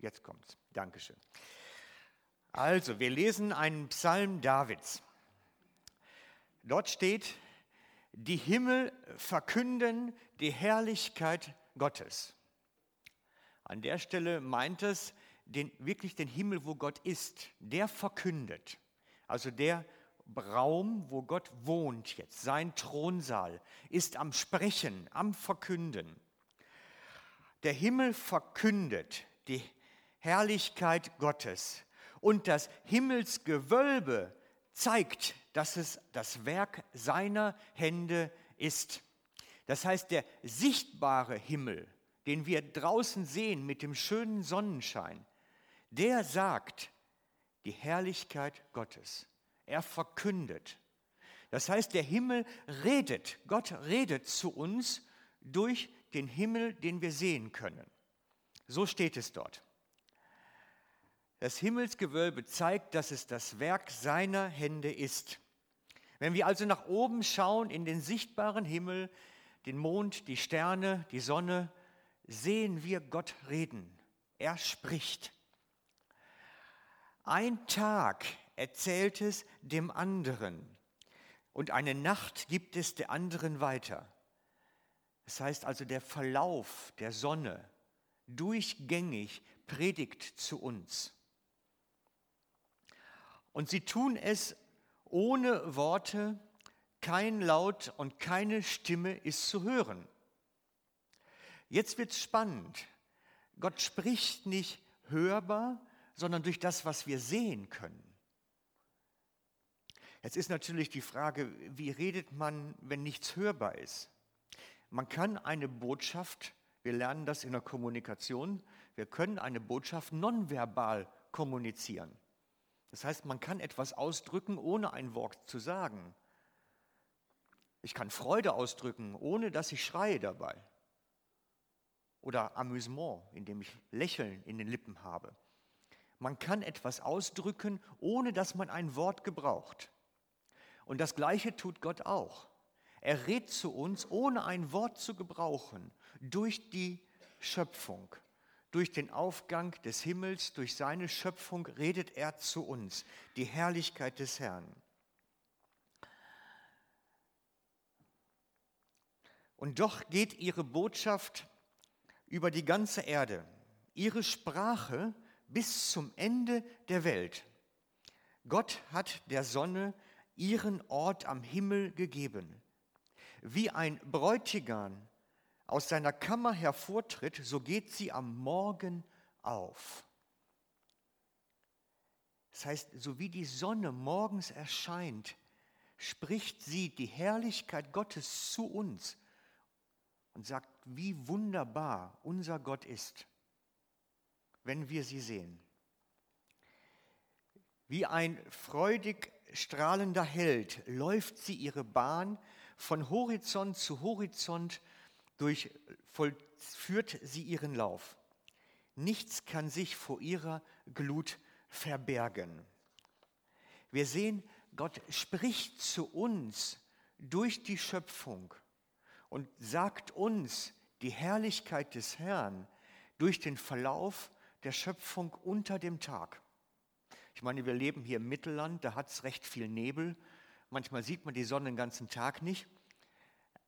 Jetzt kommt's. Dankeschön. Also, wir lesen einen Psalm Davids. Dort steht, die Himmel verkünden die Herrlichkeit Gottes. An der Stelle meint es den, wirklich den Himmel, wo Gott ist. Der verkündet. Also der Raum, wo Gott wohnt jetzt, sein Thronsaal, ist am Sprechen, am Verkünden. Der Himmel verkündet die Herrlichkeit Gottes und das Himmelsgewölbe zeigt, dass es das Werk seiner Hände ist. Das heißt, der sichtbare Himmel, den wir draußen sehen mit dem schönen Sonnenschein, der sagt die Herrlichkeit Gottes. Er verkündet. Das heißt, der Himmel redet, Gott redet zu uns durch den Himmel, den wir sehen können. So steht es dort. Das Himmelsgewölbe zeigt, dass es das Werk seiner Hände ist. Wenn wir also nach oben schauen in den sichtbaren Himmel, den Mond, die Sterne, die Sonne, sehen wir Gott reden. Er spricht. Ein Tag erzählt es dem anderen und eine Nacht gibt es der anderen weiter. Das heißt also, der Verlauf der Sonne durchgängig predigt zu uns. Und sie tun es ohne Worte, kein Laut und keine Stimme ist zu hören. Jetzt wird es spannend. Gott spricht nicht hörbar, sondern durch das, was wir sehen können. Jetzt ist natürlich die Frage, wie redet man, wenn nichts hörbar ist? Man kann eine Botschaft, wir lernen das in der Kommunikation, wir können eine Botschaft nonverbal kommunizieren. Das heißt, man kann etwas ausdrücken, ohne ein Wort zu sagen. Ich kann Freude ausdrücken, ohne dass ich schreie dabei. Oder Amüsement, indem ich Lächeln in den Lippen habe. Man kann etwas ausdrücken, ohne dass man ein Wort gebraucht. Und das Gleiche tut Gott auch. Er redet zu uns, ohne ein Wort zu gebrauchen, durch die Schöpfung. Durch den Aufgang des Himmels, durch seine Schöpfung redet er zu uns, die Herrlichkeit des Herrn. Und doch geht ihre Botschaft über die ganze Erde, ihre Sprache bis zum Ende der Welt. Gott hat der Sonne ihren Ort am Himmel gegeben. Wie ein Bräutigam aus seiner Kammer hervortritt, so geht sie am Morgen auf. Das heißt, so wie die Sonne morgens erscheint, spricht sie die Herrlichkeit Gottes zu uns und sagt, wie wunderbar unser Gott ist, wenn wir sie sehen. Wie ein freudig strahlender Held läuft sie ihre Bahn von Horizont zu Horizont durch, vollführt sie ihren Lauf. Nichts kann sich vor ihrer Glut verbergen. Wir sehen, Gott spricht zu uns durch die Schöpfung und sagt uns die Herrlichkeit des Herrn durch den Verlauf der Schöpfung unter dem Tag. Ich meine, wir leben hier im Mittelland, da hat es recht viel Nebel. Manchmal sieht man die Sonne den ganzen Tag nicht.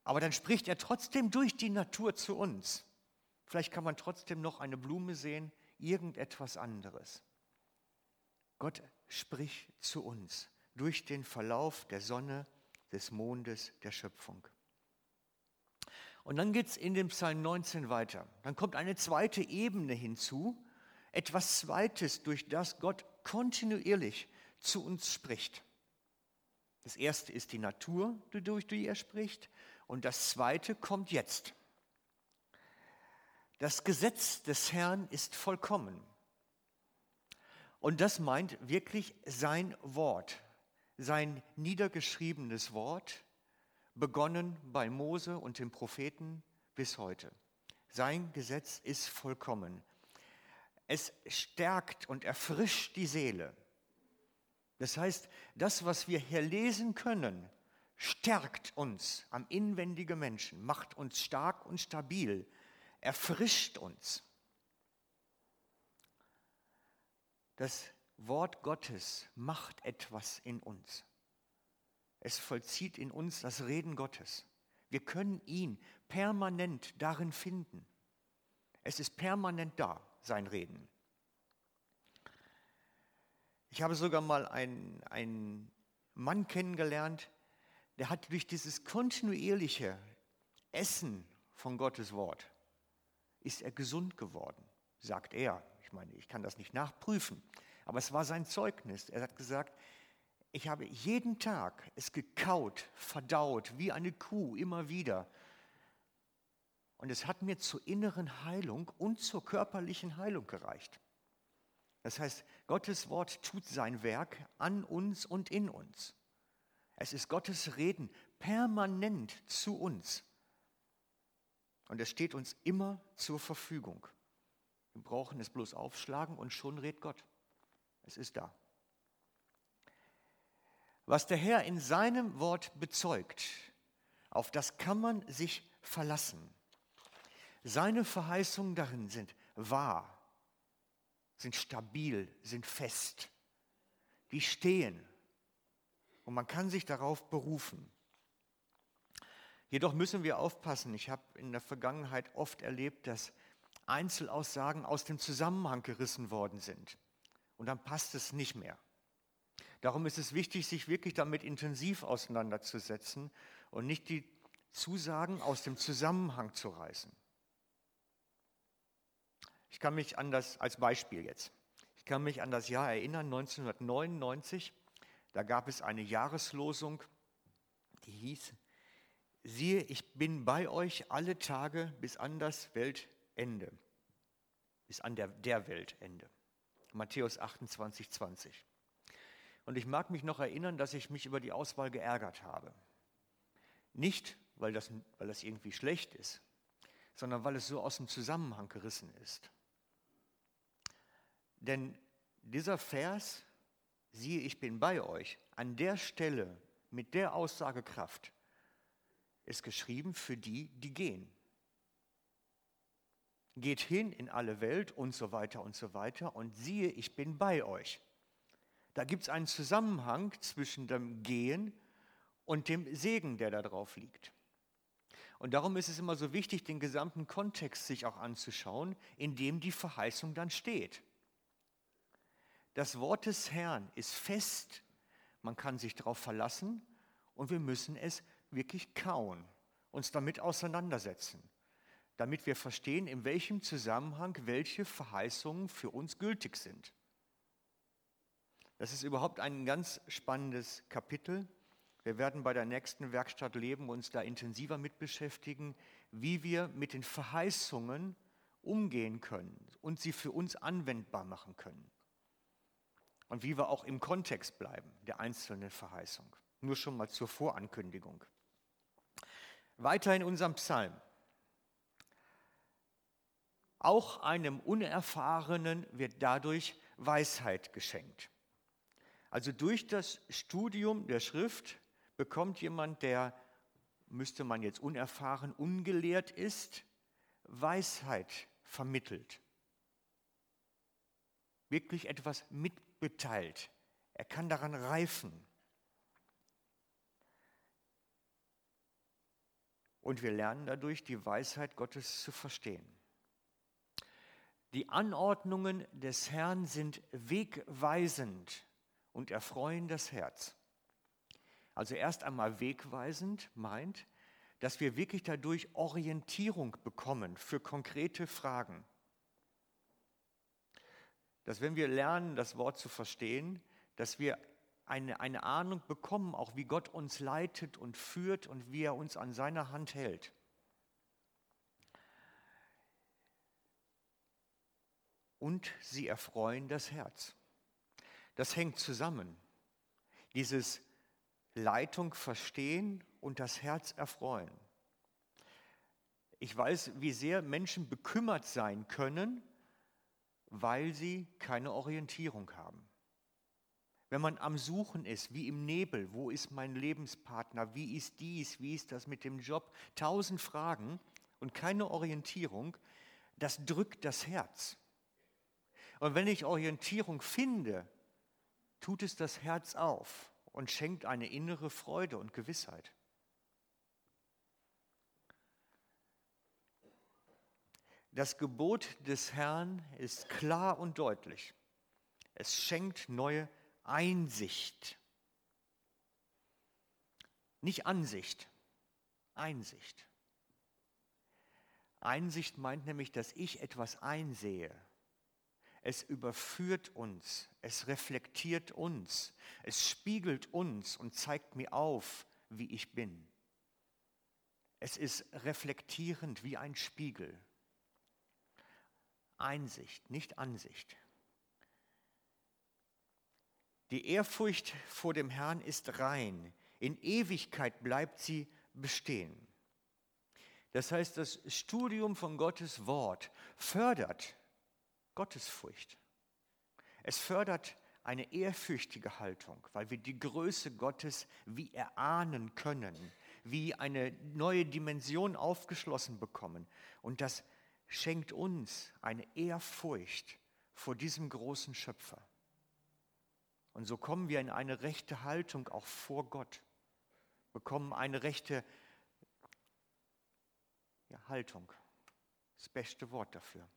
Aber dann spricht er trotzdem durch die Natur zu uns. Vielleicht kann man trotzdem noch eine Blume sehen, irgendetwas anderes. Gott spricht zu uns durch den Verlauf der Sonne, des Mondes, der Schöpfung. Und dann geht es in dem Psalm 19 weiter. Dann kommt eine zweite Ebene hinzu, etwas Zweites, durch das Gott kontinuierlich zu uns spricht. Das erste ist die Natur, durch die er spricht. Und das zweite kommt jetzt. Das Gesetz des Herrn ist vollkommen. Und das meint wirklich sein Wort, sein niedergeschriebenes Wort, begonnen bei Mose und den Propheten bis heute. Sein Gesetz ist vollkommen. Es stärkt und erfrischt die Seele. Das heißt, das, was wir hier lesen können, stärkt uns am inwendigen Menschen, macht uns stark und stabil, erfrischt uns. Das Wort Gottes macht etwas in uns. Es vollzieht in uns das Reden Gottes. Wir können ihn permanent darin finden. Es ist permanent da, sein Reden. Ich habe sogar mal einen, einen Mann kennengelernt, der hat durch dieses kontinuierliche Essen von Gottes Wort, ist er gesund geworden, sagt er. Ich meine, ich kann das nicht nachprüfen, aber es war sein Zeugnis. Er hat gesagt, ich habe jeden Tag es gekaut, verdaut, wie eine Kuh, immer wieder. Und es hat mir zur inneren Heilung und zur körperlichen Heilung gereicht. Das heißt, Gottes Wort tut sein Werk an uns und in uns. Es ist Gottes Reden permanent zu uns. Und es steht uns immer zur Verfügung. Wir brauchen es bloß aufschlagen und schon redet Gott. Es ist da. Was der Herr in seinem Wort bezeugt, auf das kann man sich verlassen. Seine Verheißungen darin sind wahr, sind stabil, sind fest. Die stehen und man kann sich darauf berufen. Jedoch müssen wir aufpassen. Ich habe in der Vergangenheit oft erlebt, dass Einzelaussagen aus dem Zusammenhang gerissen worden sind. Und dann passt es nicht mehr. Darum ist es wichtig, sich wirklich damit intensiv auseinanderzusetzen und nicht die Zusagen aus dem Zusammenhang zu reißen. Ich kann mich an das, als Beispiel jetzt, ich kann mich an das Jahr erinnern, 1999, da gab es eine Jahreslosung, die hieß, siehe, ich bin bei euch alle Tage bis an das Weltende, bis an der, der Weltende. Matthäus 28, 20. Und ich mag mich noch erinnern, dass ich mich über die Auswahl geärgert habe. Nicht, weil das, weil das irgendwie schlecht ist, sondern weil es so aus dem Zusammenhang gerissen ist. Denn dieser Vers, siehe, ich bin bei euch, an der Stelle mit der Aussagekraft, ist geschrieben für die, die gehen. Geht hin in alle Welt und so weiter und so weiter und siehe, ich bin bei euch. Da gibt es einen Zusammenhang zwischen dem Gehen und dem Segen, der da drauf liegt. Und darum ist es immer so wichtig, den gesamten Kontext sich auch anzuschauen, in dem die Verheißung dann steht. Das Wort des Herrn ist fest, man kann sich darauf verlassen und wir müssen es wirklich kauen, uns damit auseinandersetzen, damit wir verstehen, in welchem Zusammenhang welche Verheißungen für uns gültig sind. Das ist überhaupt ein ganz spannendes Kapitel. Wir werden bei der nächsten Werkstatt Leben uns da intensiver mit beschäftigen, wie wir mit den Verheißungen umgehen können und sie für uns anwendbar machen können. Und wie wir auch im Kontext bleiben der einzelnen Verheißung. Nur schon mal zur Vorankündigung. Weiter in unserem Psalm. Auch einem Unerfahrenen wird dadurch Weisheit geschenkt. Also durch das Studium der Schrift bekommt jemand, der, müsste man jetzt unerfahren, ungelehrt ist, Weisheit vermittelt. Wirklich etwas mitbeteilt. Er kann daran reifen. Und wir lernen dadurch, die Weisheit Gottes zu verstehen. Die Anordnungen des Herrn sind wegweisend und erfreuen das Herz. Also erst einmal wegweisend meint, dass wir wirklich dadurch Orientierung bekommen für konkrete Fragen. Dass wenn wir lernen, das Wort zu verstehen, dass wir eine, eine Ahnung bekommen, auch wie Gott uns leitet und führt und wie er uns an seiner Hand hält. Und sie erfreuen das Herz. Das hängt zusammen. Dieses Leitung verstehen und das Herz erfreuen. Ich weiß, wie sehr Menschen bekümmert sein können, weil sie keine Orientierung haben. Wenn man am Suchen ist, wie im Nebel, wo ist mein Lebenspartner, wie ist dies, wie ist das mit dem Job, tausend Fragen und keine Orientierung, das drückt das Herz. Und wenn ich Orientierung finde, tut es das Herz auf und schenkt eine innere Freude und Gewissheit. Das Gebot des Herrn ist klar und deutlich. Es schenkt neue Einsicht. Nicht Ansicht, Einsicht. Einsicht meint nämlich, dass ich etwas einsehe. Es überführt uns, es reflektiert uns, es spiegelt uns und zeigt mir auf, wie ich bin. Es ist reflektierend wie ein Spiegel. Einsicht, nicht Ansicht. Die Ehrfurcht vor dem Herrn ist rein. In Ewigkeit bleibt sie bestehen. Das heißt, das Studium von Gottes Wort fördert Gottesfurcht. Es fördert eine ehrfürchtige Haltung, weil wir die Größe Gottes wie erahnen können, wie eine neue Dimension aufgeschlossen bekommen. Und das schenkt uns eine Ehrfurcht vor diesem großen Schöpfer. Und so kommen wir in eine rechte Haltung auch vor Gott, bekommen eine rechte ja, Haltung. Das beste Wort dafür.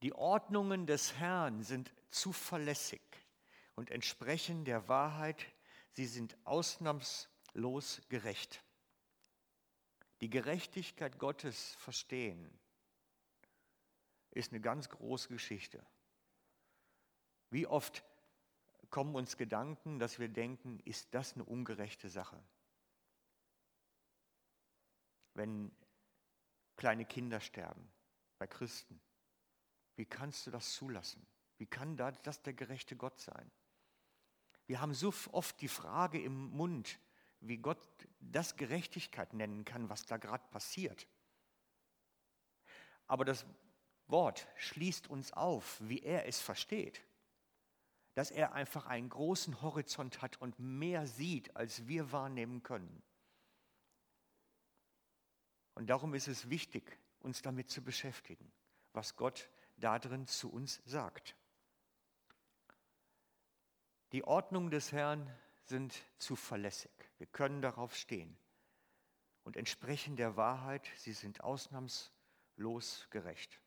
Die Ordnungen des Herrn sind zuverlässig und entsprechen der Wahrheit. Sie sind ausnahmslos gerecht. Die Gerechtigkeit Gottes verstehen ist eine ganz große Geschichte. Wie oft kommen uns Gedanken, dass wir denken, ist das eine ungerechte Sache? Wenn kleine Kinder sterben bei Christen, wie kannst du das zulassen? Wie kann das der gerechte Gott sein? Wir haben so oft die Frage im Mund, wie Gott das Gerechtigkeit nennen kann, was da gerade passiert. Aber das Wort schließt uns auf, wie er es versteht. Dass er einfach einen großen Horizont hat und mehr sieht, als wir wahrnehmen können. Und darum ist es wichtig, uns damit zu beschäftigen, was Gott darin zu uns sagt. Die Ordnungen des Herrn sind zuverlässig. Wir können darauf stehen und entsprechen der Wahrheit. Sie sind ausnahmslos gerecht.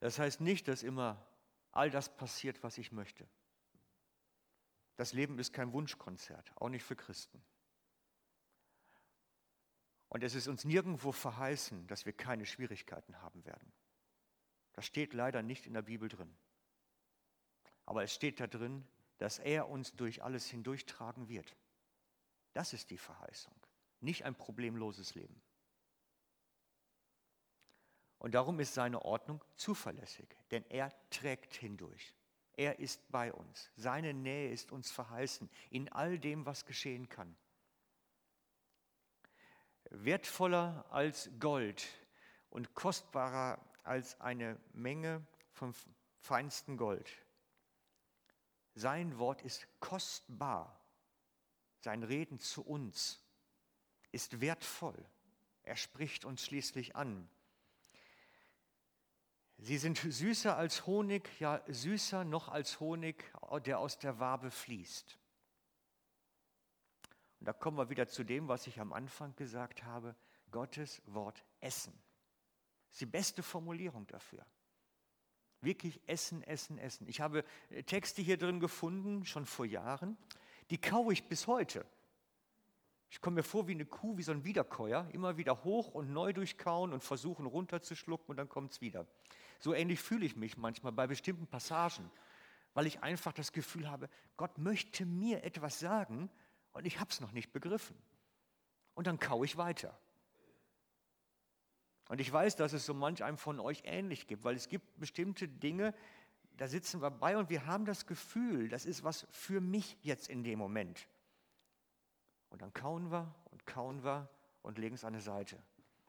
Das heißt nicht, dass immer all das passiert, was ich möchte. Das Leben ist kein Wunschkonzert, auch nicht für Christen. Und es ist uns nirgendwo verheißen, dass wir keine Schwierigkeiten haben werden. Das steht leider nicht in der Bibel drin. Aber es steht da drin, dass er uns durch alles hindurchtragen wird. Das ist die Verheißung, nicht ein problemloses Leben. Und darum ist seine Ordnung zuverlässig, denn er trägt hindurch. Er ist bei uns. Seine Nähe ist uns verheißen in all dem, was geschehen kann. Wertvoller als Gold und kostbarer als eine Menge vom feinsten Gold. Sein Wort ist kostbar. Sein Reden zu uns ist wertvoll. Er spricht uns schließlich an. Sie sind süßer als Honig, ja süßer noch als Honig, der aus der Wabe fließt. Und da kommen wir wieder zu dem, was ich am Anfang gesagt habe, Gottes Wort essen. Das ist die beste Formulierung dafür. Wirklich essen, essen, essen. Ich habe äh, Texte hier drin gefunden, schon vor Jahren, die kaue ich bis heute. Ich komme mir vor wie eine Kuh, wie so ein Wiederkäuer, immer wieder hoch und neu durchkauen und versuchen runterzuschlucken und dann kommt es wieder. So ähnlich fühle ich mich manchmal bei bestimmten Passagen, weil ich einfach das Gefühl habe, Gott möchte mir etwas sagen und ich habe es noch nicht begriffen. Und dann kaue ich weiter. Und ich weiß, dass es so manch einem von euch ähnlich gibt, weil es gibt bestimmte Dinge, da sitzen wir bei und wir haben das Gefühl, das ist was für mich jetzt in dem Moment. Und dann kauen wir und kauen wir und legen es an die Seite.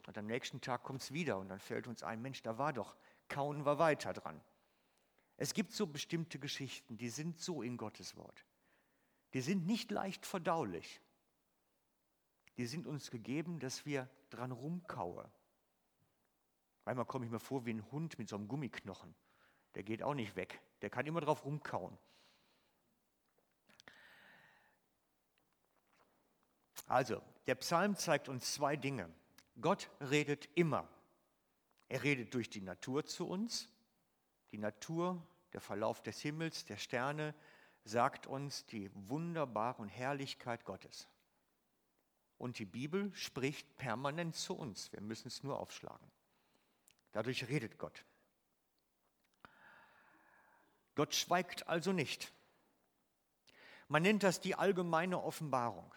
Und am nächsten Tag kommt es wieder und dann fällt uns ein, Mensch, da war doch kauen wir weiter dran. Es gibt so bestimmte Geschichten, die sind so in Gottes Wort. Die sind nicht leicht verdaulich. die sind uns gegeben, dass wir dran rumkauen. Manchmal komme ich mir vor wie ein Hund mit so einem Gummiknochen. Der geht auch nicht weg. Der kann immer drauf rumkauen. Also, der Psalm zeigt uns zwei Dinge. Gott redet immer. Er redet durch die Natur zu uns. Die Natur, der Verlauf des Himmels, der Sterne, sagt uns die wunderbare Herrlichkeit Gottes. Und die Bibel spricht permanent zu uns. Wir müssen es nur aufschlagen. Dadurch redet Gott. Gott schweigt also nicht. Man nennt das die allgemeine Offenbarung.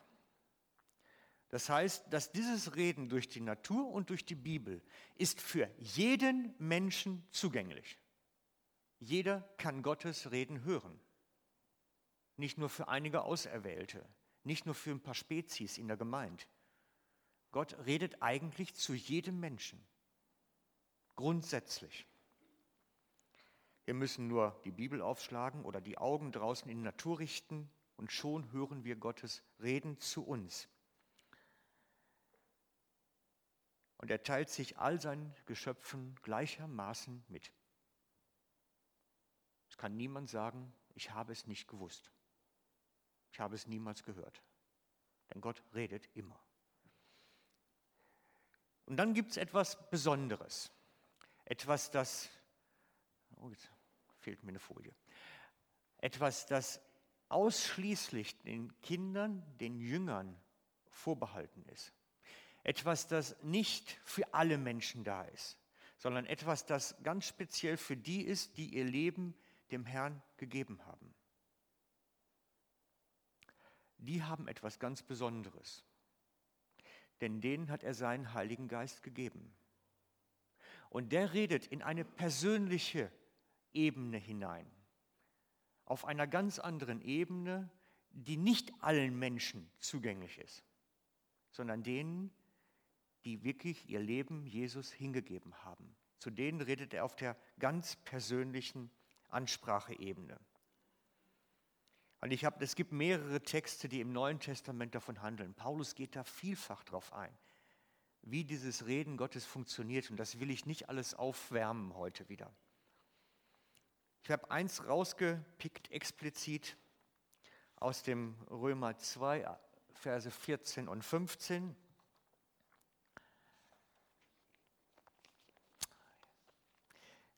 Das heißt, dass dieses Reden durch die Natur und durch die Bibel ist für jeden Menschen zugänglich. Jeder kann Gottes Reden hören. Nicht nur für einige Auserwählte, nicht nur für ein paar Spezies in der Gemeinde. Gott redet eigentlich zu jedem Menschen. Grundsätzlich. Wir müssen nur die Bibel aufschlagen oder die Augen draußen in die Natur richten und schon hören wir Gottes Reden zu uns. Und er teilt sich all seinen Geschöpfen gleichermaßen mit. Es kann niemand sagen, ich habe es nicht gewusst. Ich habe es niemals gehört. Denn Gott redet immer. Und dann gibt es etwas Besonderes. Etwas, das, oh, jetzt fehlt mir eine Folie. Etwas, das ausschließlich den Kindern, den Jüngern vorbehalten ist. Etwas, das nicht für alle Menschen da ist, sondern etwas, das ganz speziell für die ist, die ihr Leben dem Herrn gegeben haben. Die haben etwas ganz Besonderes, denn denen hat er seinen Heiligen Geist gegeben. Und der redet in eine persönliche Ebene hinein, auf einer ganz anderen Ebene, die nicht allen Menschen zugänglich ist, sondern denen, die wirklich ihr Leben Jesus hingegeben haben. Zu denen redet er auf der ganz persönlichen Anspracheebene. Und ich habe, es gibt mehrere Texte, die im Neuen Testament davon handeln. Paulus geht da vielfach drauf ein, wie dieses Reden Gottes funktioniert. Und das will ich nicht alles aufwärmen heute wieder. Ich habe eins rausgepickt explizit aus dem Römer 2, Verse 14 und 15.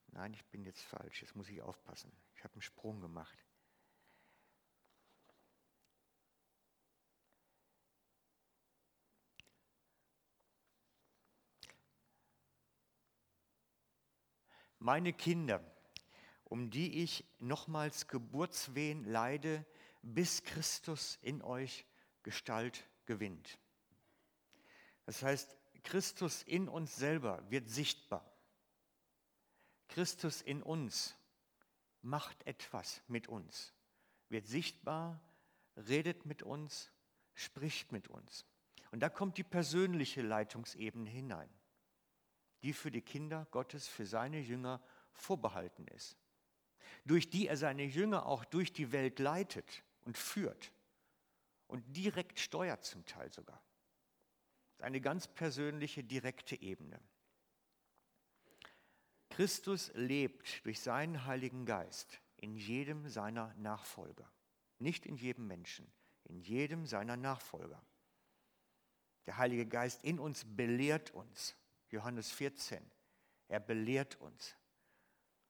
Nein, ich bin jetzt falsch, jetzt muss ich aufpassen. Ich habe einen Sprung gemacht. Meine Kinder, um die ich nochmals Geburtswehen leide, bis Christus in euch Gestalt gewinnt. Das heißt, Christus in uns selber wird sichtbar. Christus in uns macht etwas mit uns, wird sichtbar, redet mit uns, spricht mit uns. Und da kommt die persönliche Leitungsebene hinein, die für die Kinder Gottes, für seine Jünger vorbehalten ist, durch die er seine Jünger auch durch die Welt leitet und führt und direkt steuert zum Teil sogar. Eine ganz persönliche, direkte Ebene. Christus lebt durch seinen Heiligen Geist in jedem seiner Nachfolger. Nicht in jedem Menschen, in jedem seiner Nachfolger. Der Heilige Geist in uns belehrt uns. Johannes 14, er belehrt uns.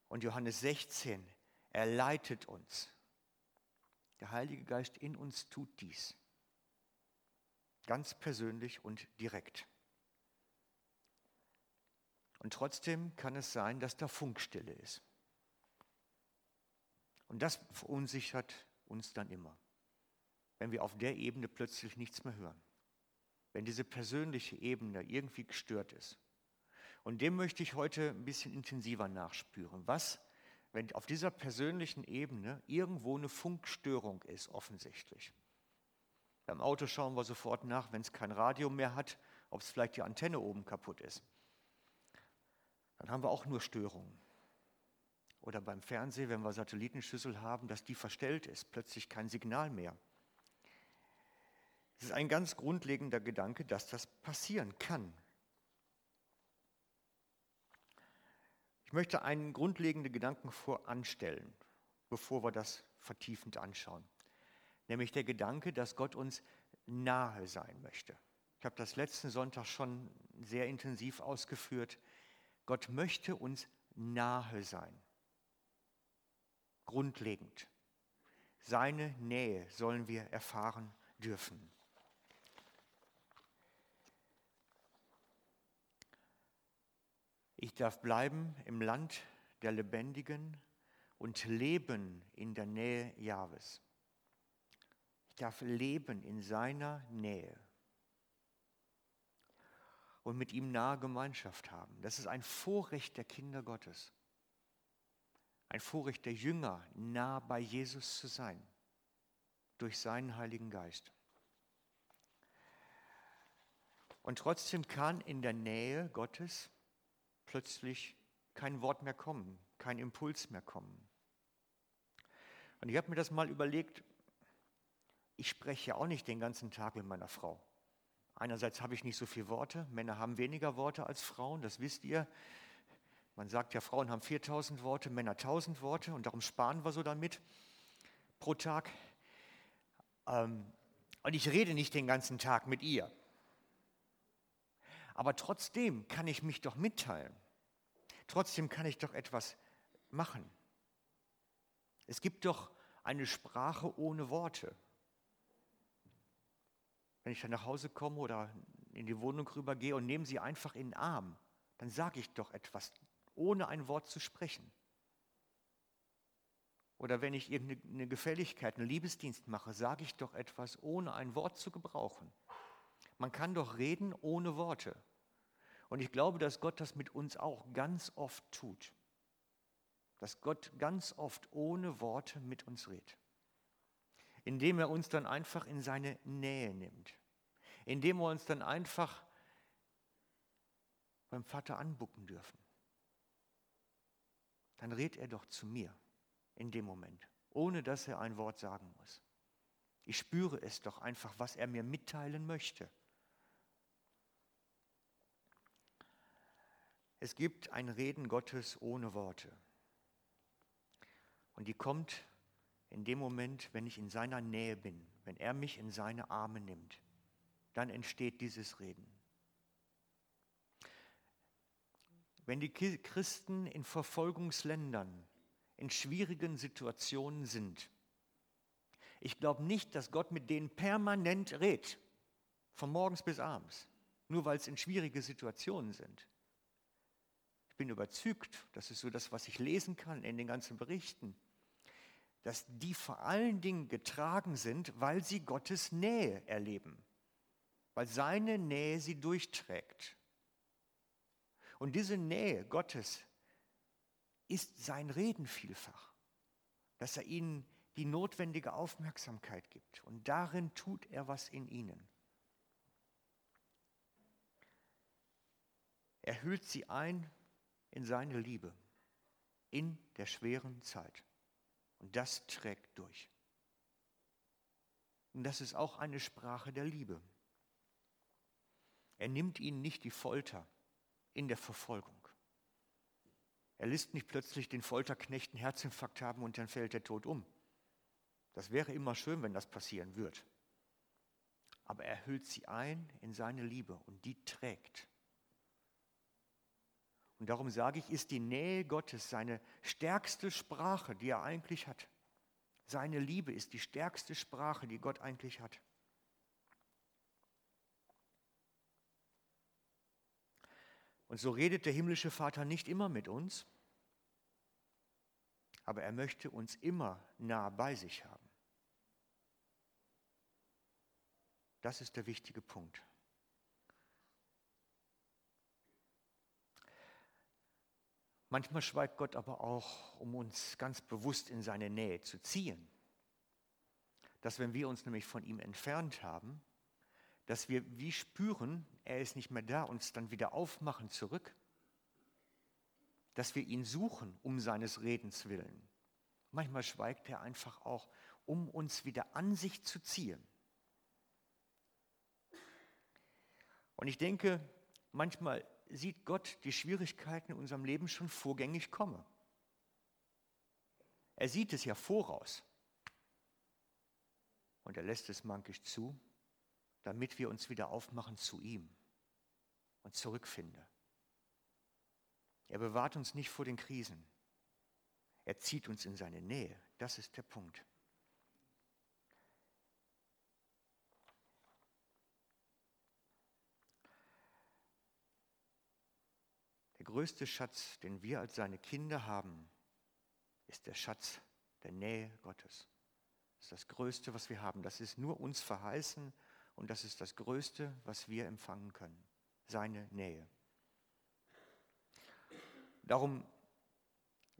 Und Johannes 16, er leitet uns. Der Heilige Geist in uns tut dies. Ganz persönlich und direkt. Und trotzdem kann es sein, dass da Funkstille ist. Und das verunsichert uns dann immer, wenn wir auf der Ebene plötzlich nichts mehr hören. Wenn diese persönliche Ebene irgendwie gestört ist. Und dem möchte ich heute ein bisschen intensiver nachspüren. Was, wenn auf dieser persönlichen Ebene irgendwo eine Funkstörung ist, offensichtlich? Beim Auto schauen wir sofort nach, wenn es kein Radio mehr hat, ob es vielleicht die Antenne oben kaputt ist dann haben wir auch nur Störungen. Oder beim Fernsehen, wenn wir Satellitenschüssel haben, dass die verstellt ist, plötzlich kein Signal mehr. Es ist ein ganz grundlegender Gedanke, dass das passieren kann. Ich möchte einen grundlegenden Gedanken voranstellen, bevor wir das vertiefend anschauen. Nämlich der Gedanke, dass Gott uns nahe sein möchte. Ich habe das letzten Sonntag schon sehr intensiv ausgeführt. Gott möchte uns nahe sein. Grundlegend. Seine Nähe sollen wir erfahren dürfen. Ich darf bleiben im Land der Lebendigen und leben in der Nähe Jahwes. Ich darf leben in seiner Nähe und mit ihm nahe Gemeinschaft haben. Das ist ein Vorrecht der Kinder Gottes. Ein Vorrecht der Jünger, nah bei Jesus zu sein, durch seinen Heiligen Geist. Und trotzdem kann in der Nähe Gottes plötzlich kein Wort mehr kommen, kein Impuls mehr kommen. Und ich habe mir das mal überlegt, ich spreche ja auch nicht den ganzen Tag mit meiner Frau. Einerseits habe ich nicht so viele Worte, Männer haben weniger Worte als Frauen, das wisst ihr. Man sagt ja, Frauen haben 4000 Worte, Männer 1000 Worte und darum sparen wir so damit pro Tag. Ähm, und ich rede nicht den ganzen Tag mit ihr. Aber trotzdem kann ich mich doch mitteilen. Trotzdem kann ich doch etwas machen. Es gibt doch eine Sprache ohne Worte. Wenn ich dann nach Hause komme oder in die Wohnung rübergehe und nehme sie einfach in den Arm, dann sage ich doch etwas, ohne ein Wort zu sprechen. Oder wenn ich irgendeine Gefälligkeit, einen Liebesdienst mache, sage ich doch etwas, ohne ein Wort zu gebrauchen. Man kann doch reden ohne Worte. Und ich glaube, dass Gott das mit uns auch ganz oft tut. Dass Gott ganz oft ohne Worte mit uns redet. Indem er uns dann einfach in seine Nähe nimmt. Indem wir uns dann einfach beim Vater anbucken dürfen. Dann redet er doch zu mir in dem Moment, ohne dass er ein Wort sagen muss. Ich spüre es doch einfach, was er mir mitteilen möchte. Es gibt ein Reden Gottes ohne Worte. Und die kommt in dem Moment, wenn ich in seiner Nähe bin, wenn er mich in seine Arme nimmt. Dann entsteht dieses Reden. Wenn die Christen in Verfolgungsländern, in schwierigen Situationen sind, ich glaube nicht, dass Gott mit denen permanent redet, von morgens bis abends, nur weil es in schwierige Situationen sind bin überzeugt, das ist so das, was ich lesen kann in den ganzen Berichten, dass die vor allen Dingen getragen sind, weil sie Gottes Nähe erleben, weil seine Nähe sie durchträgt. Und diese Nähe Gottes ist sein Reden vielfach, dass er ihnen die notwendige Aufmerksamkeit gibt. Und darin tut er was in ihnen. Er hüllt sie ein in seine Liebe in der schweren Zeit. Und das trägt durch. Und das ist auch eine Sprache der Liebe. Er nimmt ihnen nicht die Folter in der Verfolgung. Er lässt nicht plötzlich den Folterknecht einen Herzinfarkt haben und dann fällt er tot um. Das wäre immer schön, wenn das passieren würde. Aber er hüllt sie ein in seine Liebe und die trägt. Und darum sage ich, ist die Nähe Gottes seine stärkste Sprache, die er eigentlich hat. Seine Liebe ist die stärkste Sprache, die Gott eigentlich hat. Und so redet der himmlische Vater nicht immer mit uns, aber er möchte uns immer nah bei sich haben. Das ist der wichtige Punkt. Manchmal schweigt Gott aber auch, um uns ganz bewusst in seine Nähe zu ziehen. Dass wenn wir uns nämlich von ihm entfernt haben, dass wir wie spüren, er ist nicht mehr da, uns dann wieder aufmachen zurück. Dass wir ihn suchen um seines Redens willen. Manchmal schweigt er einfach auch, um uns wieder an sich zu ziehen. Und ich denke, manchmal sieht Gott die Schwierigkeiten in unserem Leben schon vorgängig kommen. Er sieht es ja voraus. Und er lässt es mankisch zu, damit wir uns wieder aufmachen zu ihm und zurückfinden. Er bewahrt uns nicht vor den Krisen. Er zieht uns in seine Nähe. Das ist der Punkt. Der größte Schatz, den wir als seine Kinder haben, ist der Schatz der Nähe Gottes. Das ist das Größte, was wir haben. Das ist nur uns verheißen und das ist das Größte, was wir empfangen können. Seine Nähe. Darum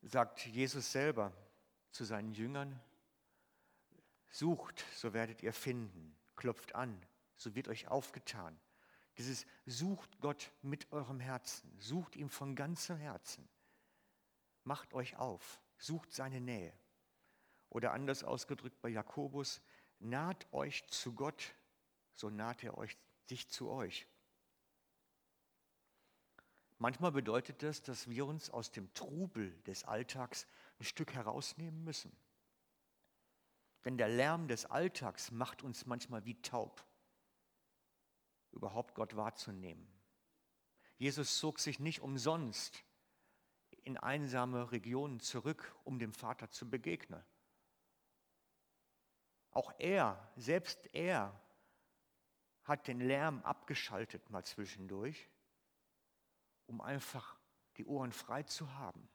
sagt Jesus selber zu seinen Jüngern, sucht, so werdet ihr finden, klopft an, so wird euch aufgetan. Dieses sucht Gott mit eurem Herzen, sucht ihm von ganzem Herzen. Macht euch auf, sucht seine Nähe. Oder anders ausgedrückt bei Jakobus, naht euch zu Gott, so naht er euch sich zu euch. Manchmal bedeutet das, dass wir uns aus dem Trubel des Alltags ein Stück herausnehmen müssen. Denn der Lärm des Alltags macht uns manchmal wie taub überhaupt Gott wahrzunehmen. Jesus zog sich nicht umsonst in einsame Regionen zurück, um dem Vater zu begegnen. Auch er, selbst er, hat den Lärm abgeschaltet mal zwischendurch, um einfach die Ohren frei zu haben,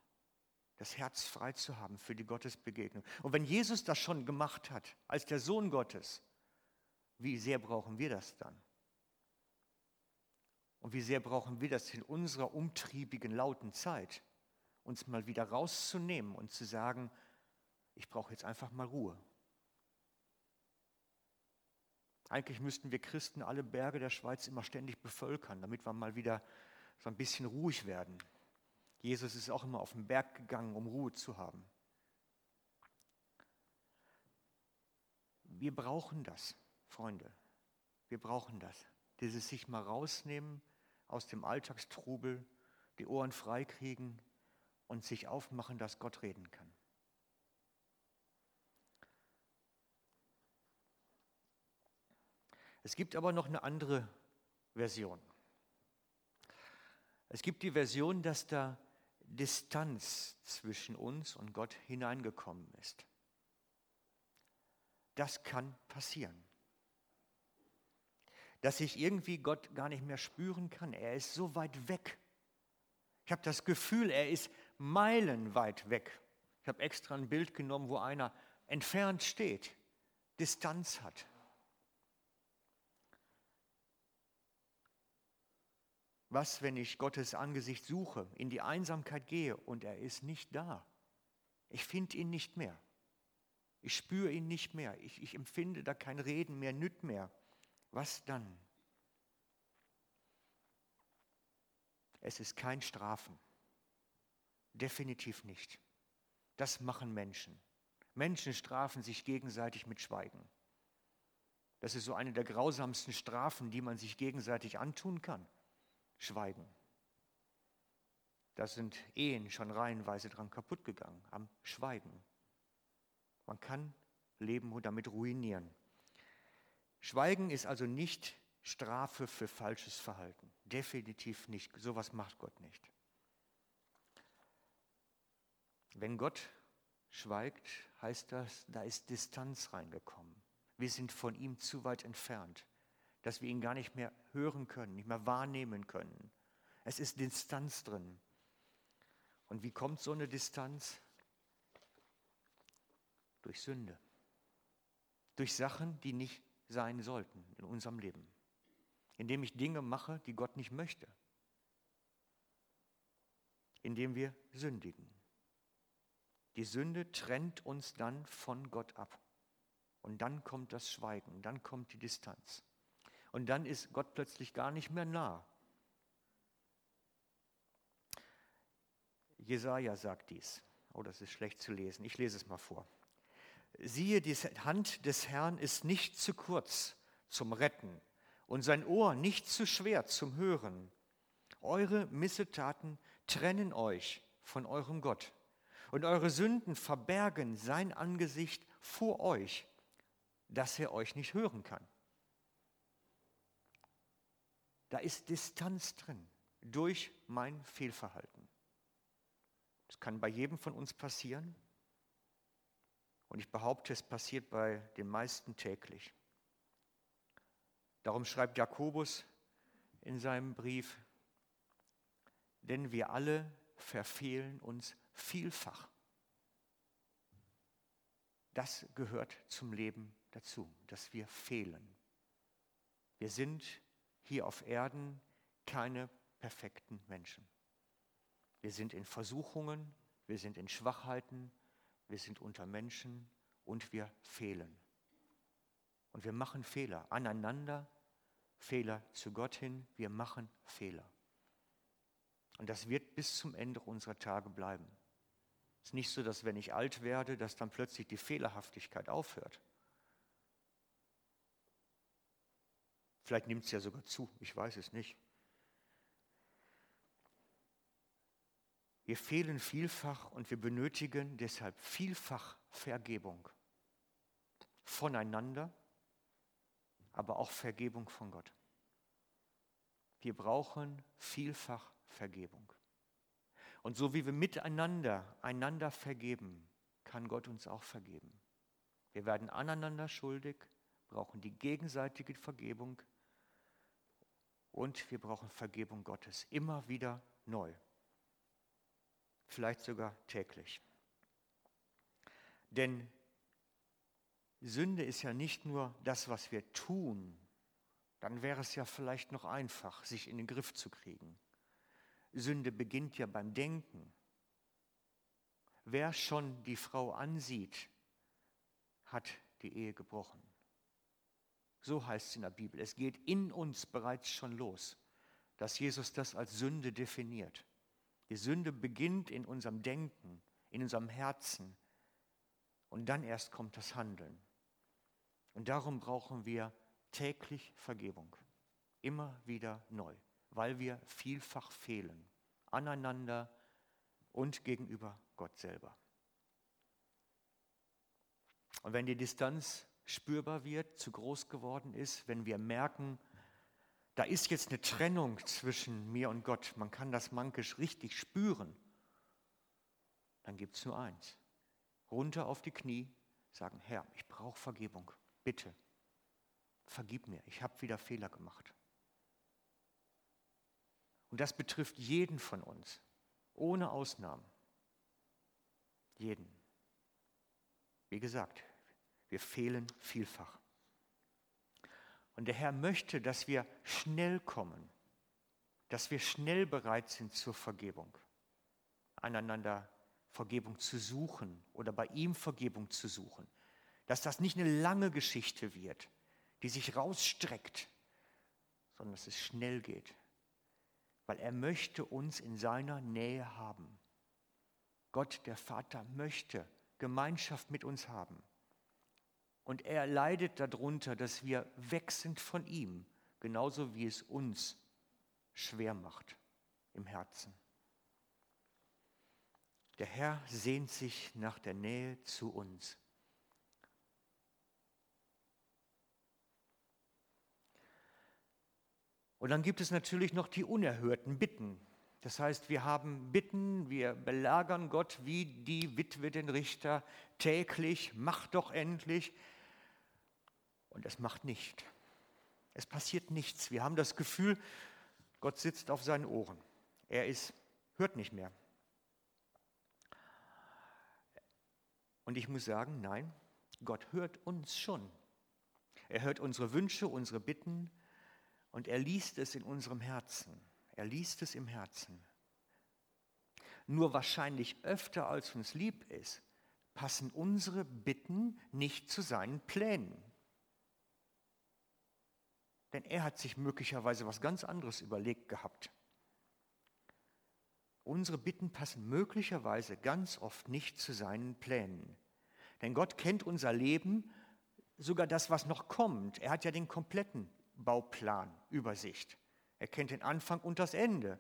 das Herz frei zu haben für die Gottesbegegnung. Und wenn Jesus das schon gemacht hat, als der Sohn Gottes, wie sehr brauchen wir das dann? Und wie sehr brauchen wir das in unserer umtriebigen, lauten Zeit, uns mal wieder rauszunehmen und zu sagen, ich brauche jetzt einfach mal Ruhe. Eigentlich müssten wir Christen alle Berge der Schweiz immer ständig bevölkern, damit wir mal wieder so ein bisschen ruhig werden. Jesus ist auch immer auf den Berg gegangen, um Ruhe zu haben. Wir brauchen das, Freunde. Wir brauchen das dieses sich mal rausnehmen aus dem Alltagstrubel, die Ohren freikriegen und sich aufmachen, dass Gott reden kann. Es gibt aber noch eine andere Version. Es gibt die Version, dass da Distanz zwischen uns und Gott hineingekommen ist. Das kann passieren dass ich irgendwie Gott gar nicht mehr spüren kann. Er ist so weit weg. Ich habe das Gefühl, er ist meilenweit weg. Ich habe extra ein Bild genommen, wo einer entfernt steht, Distanz hat. Was, wenn ich Gottes Angesicht suche, in die Einsamkeit gehe und er ist nicht da? Ich finde ihn nicht mehr. Ich spüre ihn nicht mehr. Ich, ich empfinde da kein Reden mehr, nüt mehr. Was dann? Es ist kein Strafen. Definitiv nicht. Das machen Menschen. Menschen strafen sich gegenseitig mit Schweigen. Das ist so eine der grausamsten Strafen, die man sich gegenseitig antun kann. Schweigen. Da sind Ehen schon reihenweise dran kaputt gegangen, am Schweigen. Man kann Leben damit ruinieren. Schweigen ist also nicht Strafe für falsches Verhalten. Definitiv nicht. Sowas macht Gott nicht. Wenn Gott schweigt, heißt das, da ist Distanz reingekommen. Wir sind von ihm zu weit entfernt, dass wir ihn gar nicht mehr hören können, nicht mehr wahrnehmen können. Es ist Distanz drin. Und wie kommt so eine Distanz? Durch Sünde. Durch Sachen, die nicht sein sollten in unserem Leben. Indem ich Dinge mache, die Gott nicht möchte. Indem wir sündigen. Die Sünde trennt uns dann von Gott ab. Und dann kommt das Schweigen, dann kommt die Distanz. Und dann ist Gott plötzlich gar nicht mehr nah. Jesaja sagt dies. Oh, das ist schlecht zu lesen. Ich lese es mal vor. Siehe, die Hand des Herrn ist nicht zu kurz zum Retten und sein Ohr nicht zu schwer zum Hören. Eure Missetaten trennen euch von eurem Gott und eure Sünden verbergen sein Angesicht vor euch, dass er euch nicht hören kann. Da ist Distanz drin durch mein Fehlverhalten. Das kann bei jedem von uns passieren. Und ich behaupte, es passiert bei den meisten täglich. Darum schreibt Jakobus in seinem Brief, denn wir alle verfehlen uns vielfach. Das gehört zum Leben dazu, dass wir fehlen. Wir sind hier auf Erden keine perfekten Menschen. Wir sind in Versuchungen, wir sind in Schwachheiten, wir sind unter Menschen und wir fehlen. Und wir machen Fehler aneinander, Fehler zu Gott hin, wir machen Fehler. Und das wird bis zum Ende unserer Tage bleiben. Es ist nicht so, dass wenn ich alt werde, dass dann plötzlich die Fehlerhaftigkeit aufhört. Vielleicht nimmt es ja sogar zu, ich weiß es nicht. Wir fehlen vielfach und wir benötigen deshalb vielfach Vergebung voneinander, aber auch Vergebung von Gott. Wir brauchen vielfach Vergebung. Und so wie wir miteinander einander vergeben, kann Gott uns auch vergeben. Wir werden aneinander schuldig, brauchen die gegenseitige Vergebung und wir brauchen Vergebung Gottes immer wieder neu vielleicht sogar täglich. Denn Sünde ist ja nicht nur das, was wir tun, dann wäre es ja vielleicht noch einfach, sich in den Griff zu kriegen. Sünde beginnt ja beim Denken. Wer schon die Frau ansieht, hat die Ehe gebrochen. So heißt es in der Bibel. Es geht in uns bereits schon los, dass Jesus das als Sünde definiert. Die Sünde beginnt in unserem Denken, in unserem Herzen und dann erst kommt das Handeln. Und darum brauchen wir täglich Vergebung, immer wieder neu, weil wir vielfach fehlen, aneinander und gegenüber Gott selber. Und wenn die Distanz spürbar wird, zu groß geworden ist, wenn wir merken, da ist jetzt eine Trennung zwischen mir und Gott. Man kann das mankisch richtig spüren. Dann gibt es nur eins. Runter auf die Knie, sagen, Herr, ich brauche Vergebung. Bitte, vergib mir. Ich habe wieder Fehler gemacht. Und das betrifft jeden von uns, ohne Ausnahmen. Jeden. Wie gesagt, wir fehlen vielfach. Und der Herr möchte, dass wir schnell kommen, dass wir schnell bereit sind zur Vergebung, einander Vergebung zu suchen oder bei ihm Vergebung zu suchen. Dass das nicht eine lange Geschichte wird, die sich rausstreckt, sondern dass es schnell geht, weil er möchte uns in seiner Nähe haben. Gott, der Vater, möchte Gemeinschaft mit uns haben. Und er leidet darunter, dass wir weg sind von ihm, genauso wie es uns schwer macht im Herzen. Der Herr sehnt sich nach der Nähe zu uns. Und dann gibt es natürlich noch die unerhörten Bitten. Das heißt, wir haben Bitten, wir belagern Gott wie die Witwe den Richter täglich, mach doch endlich. Und es macht nicht. Es passiert nichts. Wir haben das Gefühl, Gott sitzt auf seinen Ohren. Er ist, hört nicht mehr. Und ich muss sagen, nein, Gott hört uns schon. Er hört unsere Wünsche, unsere Bitten und er liest es in unserem Herzen. Er liest es im Herzen. Nur wahrscheinlich öfter als uns lieb ist, passen unsere Bitten nicht zu seinen Plänen. Denn er hat sich möglicherweise was ganz anderes überlegt gehabt. Unsere Bitten passen möglicherweise ganz oft nicht zu seinen Plänen. Denn Gott kennt unser Leben, sogar das, was noch kommt. Er hat ja den kompletten Bauplan, Übersicht. Er kennt den Anfang und das Ende.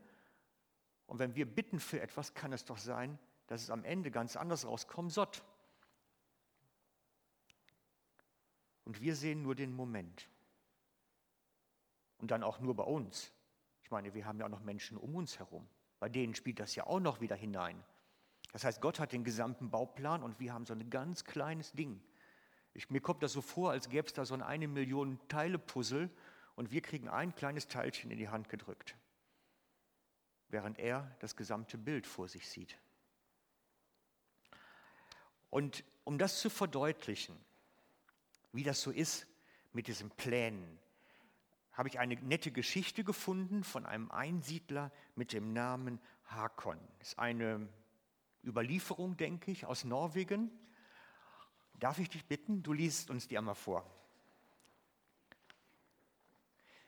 Und wenn wir bitten für etwas, kann es doch sein, dass es am Ende ganz anders rauskommen soll. Und wir sehen nur den Moment. Und dann auch nur bei uns. Ich meine, wir haben ja auch noch Menschen um uns herum. Bei denen spielt das ja auch noch wieder hinein. Das heißt, Gott hat den gesamten Bauplan und wir haben so ein ganz kleines Ding. Ich, mir kommt das so vor, als gäbe es da so ein eine Million Teile-Puzzle und wir kriegen ein kleines Teilchen in die Hand gedrückt, während er das gesamte Bild vor sich sieht. Und um das zu verdeutlichen, wie das so ist mit diesen Plänen, habe ich eine nette Geschichte gefunden von einem Einsiedler mit dem Namen Hakon. Das ist eine Überlieferung, denke ich, aus Norwegen. Darf ich dich bitten, du liest uns die einmal vor.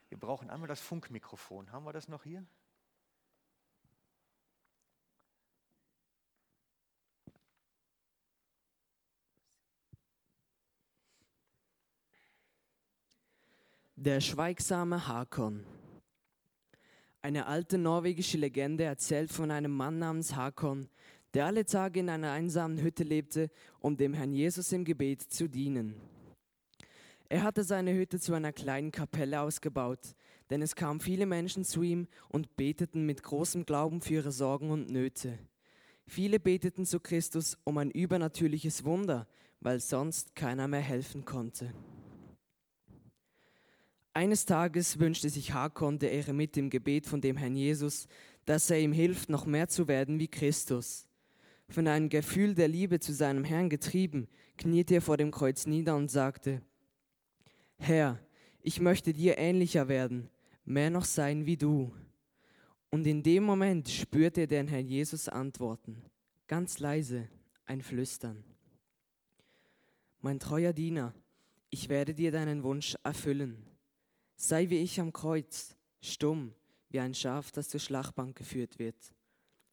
Wir brauchen einmal das Funkmikrofon. Haben wir das noch hier? Der schweigsame Hakon. Eine alte norwegische Legende erzählt von einem Mann namens Hakon, der alle Tage in einer einsamen Hütte lebte, um dem Herrn Jesus im Gebet zu dienen. Er hatte seine Hütte zu einer kleinen Kapelle ausgebaut, denn es kamen viele Menschen zu ihm und beteten mit großem Glauben für ihre Sorgen und Nöte. Viele beteten zu Christus um ein übernatürliches Wunder, weil sonst keiner mehr helfen konnte. Eines Tages wünschte sich Hakon, der Eremit, im Gebet von dem Herrn Jesus, dass er ihm hilft, noch mehr zu werden wie Christus. Von einem Gefühl der Liebe zu seinem Herrn getrieben, kniete er vor dem Kreuz nieder und sagte, Herr, ich möchte dir ähnlicher werden, mehr noch sein wie du. Und in dem Moment spürte er den Herrn Jesus antworten, ganz leise, ein Flüstern. Mein treuer Diener, ich werde dir deinen Wunsch erfüllen. Sei wie ich am Kreuz, stumm, wie ein Schaf, das zur Schlachtbank geführt wird.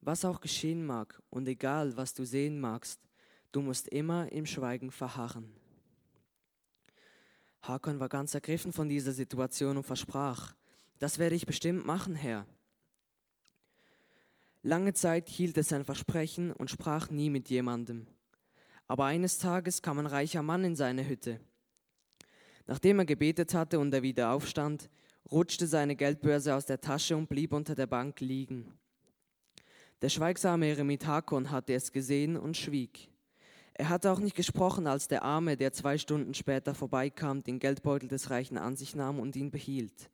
Was auch geschehen mag und egal, was du sehen magst, du musst immer im Schweigen verharren. Hakon war ganz ergriffen von dieser Situation und versprach, das werde ich bestimmt machen, Herr. Lange Zeit hielt er sein Versprechen und sprach nie mit jemandem. Aber eines Tages kam ein reicher Mann in seine Hütte. Nachdem er gebetet hatte und er wieder aufstand, rutschte seine Geldbörse aus der Tasche und blieb unter der Bank liegen. Der schweigsame Eremit Hakon hatte es gesehen und schwieg. Er hatte auch nicht gesprochen, als der Arme, der zwei Stunden später vorbeikam, den Geldbeutel des Reichen an sich nahm und ihn behielt.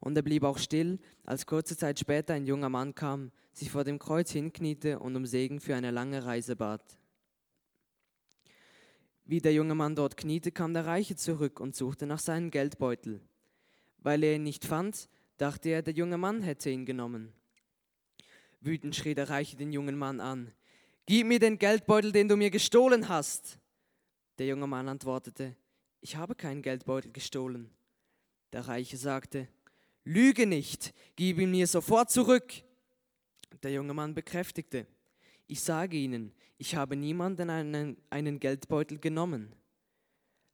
Und er blieb auch still, als kurze Zeit später ein junger Mann kam, sich vor dem Kreuz hinkniete und um Segen für eine lange Reise bat. Wie der junge Mann dort kniete, kam der Reiche zurück und suchte nach seinem Geldbeutel. Weil er ihn nicht fand, dachte er, der junge Mann hätte ihn genommen. Wütend schrie der Reiche den jungen Mann an. Gib mir den Geldbeutel, den du mir gestohlen hast. Der junge Mann antwortete, ich habe keinen Geldbeutel gestohlen. Der Reiche sagte, Lüge nicht, gib ihn mir sofort zurück. Der junge Mann bekräftigte, ich sage Ihnen, ich habe niemanden einen, einen Geldbeutel genommen.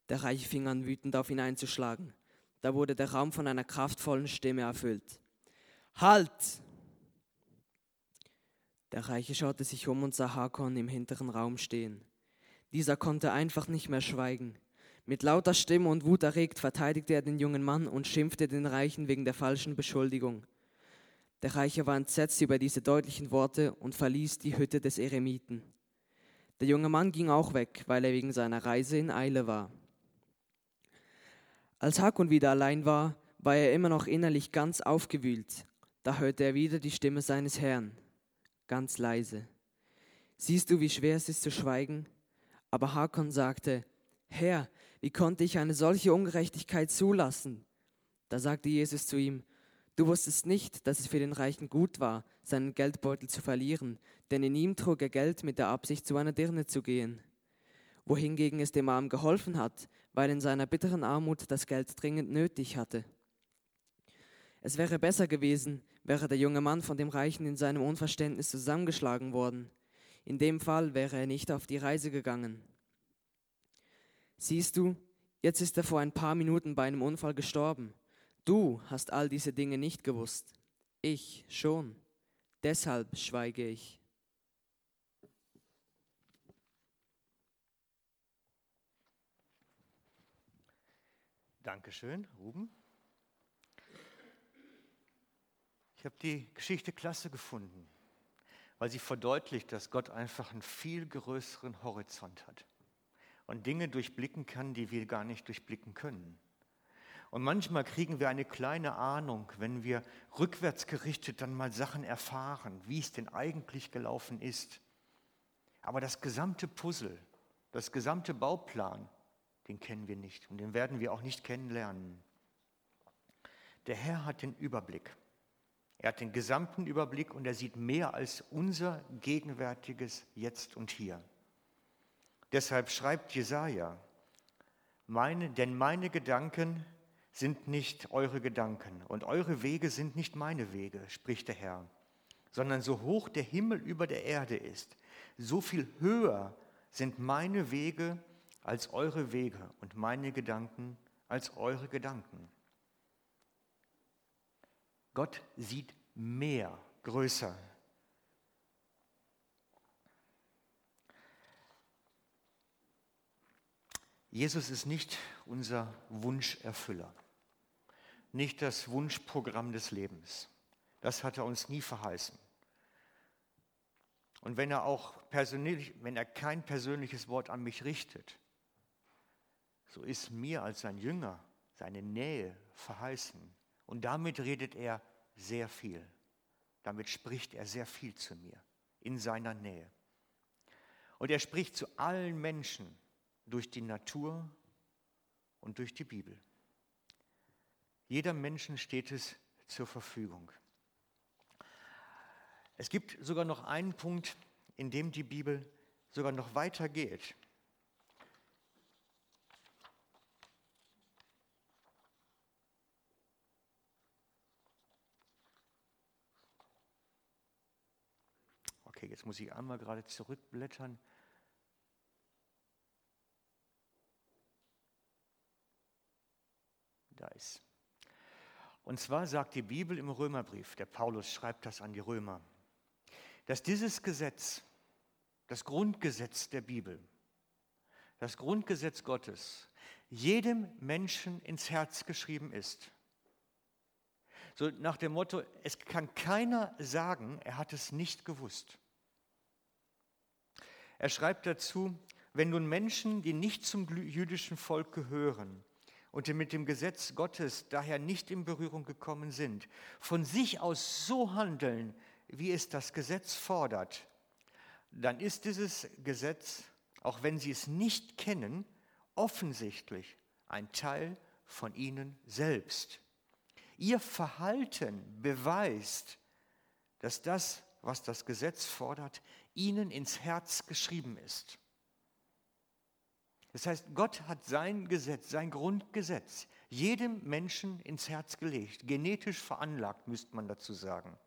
Der Reiche fing an, wütend auf ihn einzuschlagen. Da wurde der Raum von einer kraftvollen Stimme erfüllt. Halt! Der Reiche schaute sich um und sah Hakon im hinteren Raum stehen. Dieser konnte einfach nicht mehr schweigen. Mit lauter Stimme und Wut erregt verteidigte er den jungen Mann und schimpfte den Reichen wegen der falschen Beschuldigung. Der Reiche war entsetzt über diese deutlichen Worte und verließ die Hütte des Eremiten. Der junge Mann ging auch weg, weil er wegen seiner Reise in Eile war. Als Hakon wieder allein war, war er immer noch innerlich ganz aufgewühlt. Da hörte er wieder die Stimme seines Herrn, ganz leise. Siehst du, wie schwer es ist zu schweigen? Aber Hakon sagte, Herr, wie konnte ich eine solche Ungerechtigkeit zulassen? Da sagte Jesus zu ihm, Du wusstest nicht, dass es für den Reichen gut war, seinen Geldbeutel zu verlieren, denn in ihm trug er Geld mit der Absicht, zu einer Dirne zu gehen. Wohingegen es dem Armen geholfen hat, weil in seiner bitteren Armut das Geld dringend nötig hatte. Es wäre besser gewesen, wäre der junge Mann von dem Reichen in seinem Unverständnis zusammengeschlagen worden. In dem Fall wäre er nicht auf die Reise gegangen. Siehst du, jetzt ist er vor ein paar Minuten bei einem Unfall gestorben Du hast all diese Dinge nicht gewusst, ich schon. Deshalb schweige ich. Dankeschön, Ruben. Ich habe die Geschichte klasse gefunden, weil sie verdeutlicht, dass Gott einfach einen viel größeren Horizont hat und Dinge durchblicken kann, die wir gar nicht durchblicken können. Und manchmal kriegen wir eine kleine Ahnung, wenn wir rückwärts gerichtet dann mal Sachen erfahren, wie es denn eigentlich gelaufen ist. Aber das gesamte Puzzle, das gesamte Bauplan, den kennen wir nicht und den werden wir auch nicht kennenlernen. Der Herr hat den Überblick. Er hat den gesamten Überblick und er sieht mehr als unser gegenwärtiges Jetzt und Hier. Deshalb schreibt Jesaja, meine, denn meine Gedanken sind nicht eure Gedanken und eure Wege sind nicht meine Wege, spricht der Herr, sondern so hoch der Himmel über der Erde ist, so viel höher sind meine Wege als eure Wege und meine Gedanken als eure Gedanken. Gott sieht mehr, größer. Jesus ist nicht unser Wunscherfüller, nicht das Wunschprogramm des Lebens. Das hat er uns nie verheißen. Und wenn er auch persönlich, wenn er kein persönliches Wort an mich richtet, so ist mir als sein Jünger seine Nähe verheißen. Und damit redet er sehr viel. Damit spricht er sehr viel zu mir in seiner Nähe. Und er spricht zu allen Menschen durch die Natur und durch die Bibel. Jeder Menschen steht es zur Verfügung. Es gibt sogar noch einen Punkt, in dem die Bibel sogar noch weiter geht. Okay, jetzt muss ich einmal gerade zurückblättern. Da ist. Und zwar sagt die Bibel im Römerbrief, der Paulus schreibt das an die Römer, dass dieses Gesetz, das Grundgesetz der Bibel, das Grundgesetz Gottes, jedem Menschen ins Herz geschrieben ist. So nach dem Motto, es kann keiner sagen, er hat es nicht gewusst. Er schreibt dazu, wenn nun Menschen, die nicht zum jüdischen Volk gehören und die mit dem Gesetz Gottes daher nicht in Berührung gekommen sind, von sich aus so handeln, wie es das Gesetz fordert, dann ist dieses Gesetz, auch wenn sie es nicht kennen, offensichtlich ein Teil von ihnen selbst. Ihr Verhalten beweist, dass das, was das Gesetz fordert, ihnen ins Herz geschrieben ist. Das heißt, Gott hat sein Gesetz, sein Grundgesetz jedem Menschen ins Herz gelegt, genetisch veranlagt, müsste man dazu sagen.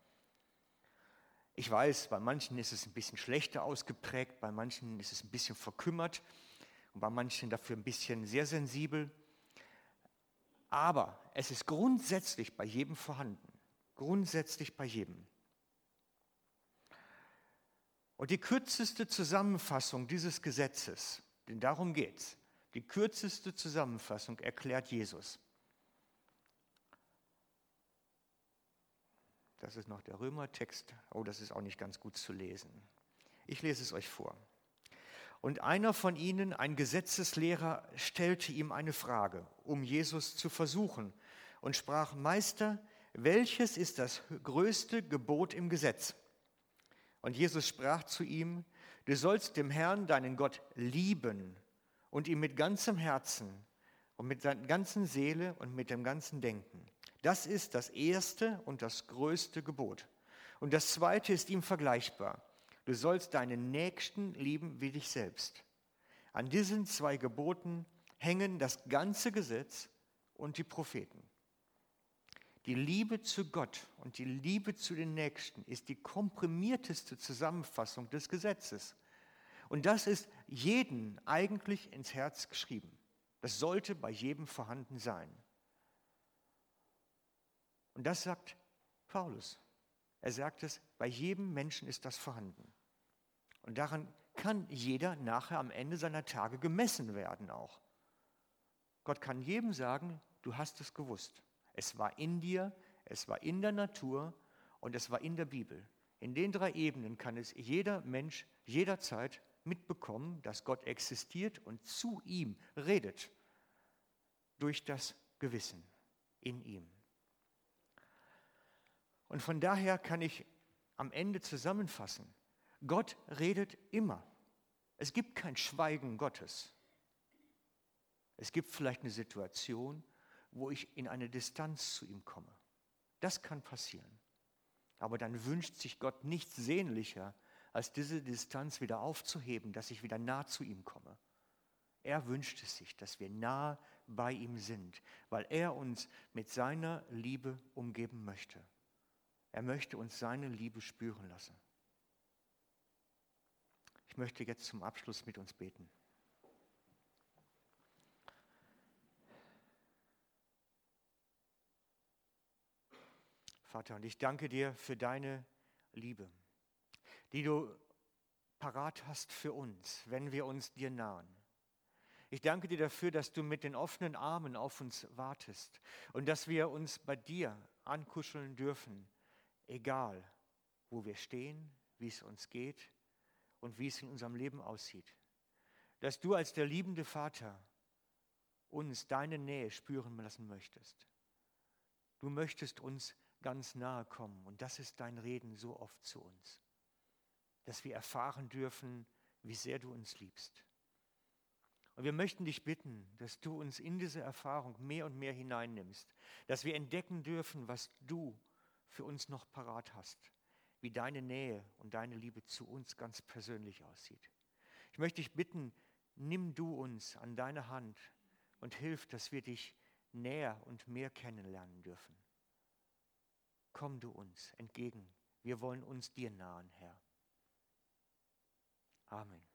Ich weiß, bei manchen ist es ein bisschen schlechter ausgeprägt, bei manchen ist es ein bisschen verkümmert und bei manchen dafür ein bisschen sehr sensibel. Aber es ist grundsätzlich bei jedem vorhanden, grundsätzlich bei jedem. Und die kürzeste Zusammenfassung dieses Gesetzes, denn darum geht es, die kürzeste Zusammenfassung erklärt Jesus. Das ist noch der Römertext. Oh, das ist auch nicht ganz gut zu lesen. Ich lese es euch vor. Und einer von ihnen, ein Gesetzeslehrer, stellte ihm eine Frage, um Jesus zu versuchen, und sprach, Meister, welches ist das größte Gebot im Gesetz? Und Jesus sprach zu ihm, du sollst dem Herrn, deinen Gott, lieben und ihm mit ganzem Herzen und mit der ganzen Seele und mit dem ganzen Denken. Das ist das erste und das größte Gebot. Und das zweite ist ihm vergleichbar. Du sollst deinen Nächsten lieben wie dich selbst. An diesen zwei Geboten hängen das ganze Gesetz und die Propheten. Die Liebe zu Gott und die Liebe zu den Nächsten ist die komprimierteste Zusammenfassung des Gesetzes. Und das ist jeden eigentlich ins Herz geschrieben. Das sollte bei jedem vorhanden sein. Und das sagt Paulus. Er sagt es, bei jedem Menschen ist das vorhanden. Und daran kann jeder nachher am Ende seiner Tage gemessen werden auch. Gott kann jedem sagen, du hast es gewusst. Es war in dir, es war in der Natur und es war in der Bibel. In den drei Ebenen kann es jeder Mensch jederzeit mitbekommen, dass Gott existiert und zu ihm redet durch das Gewissen in ihm. Und von daher kann ich am Ende zusammenfassen, Gott redet immer. Es gibt kein Schweigen Gottes. Es gibt vielleicht eine Situation, wo ich in eine Distanz zu ihm komme. Das kann passieren. Aber dann wünscht sich Gott nichts sehnlicher, als diese Distanz wieder aufzuheben, dass ich wieder nah zu ihm komme. Er wünscht es sich, dass wir nah bei ihm sind, weil er uns mit seiner Liebe umgeben möchte. Er möchte uns seine Liebe spüren lassen. Ich möchte jetzt zum Abschluss mit uns beten. Vater, und ich danke dir für deine Liebe, die du parat hast für uns, wenn wir uns dir nahen. Ich danke dir dafür, dass du mit den offenen Armen auf uns wartest und dass wir uns bei dir ankuscheln dürfen, egal wo wir stehen, wie es uns geht und wie es in unserem Leben aussieht. Dass du als der liebende Vater uns deine Nähe spüren lassen möchtest. Du möchtest uns ganz nahe kommen. Und das ist dein Reden so oft zu uns, dass wir erfahren dürfen, wie sehr du uns liebst. Und wir möchten dich bitten, dass du uns in diese Erfahrung mehr und mehr hineinnimmst, dass wir entdecken dürfen, was du für uns noch parat hast, wie deine Nähe und deine Liebe zu uns ganz persönlich aussieht. Ich möchte dich bitten, nimm du uns an deine Hand und hilf, dass wir dich näher und mehr kennenlernen dürfen. Komm du uns entgegen. Wir wollen uns dir nahen, Herr. Amen.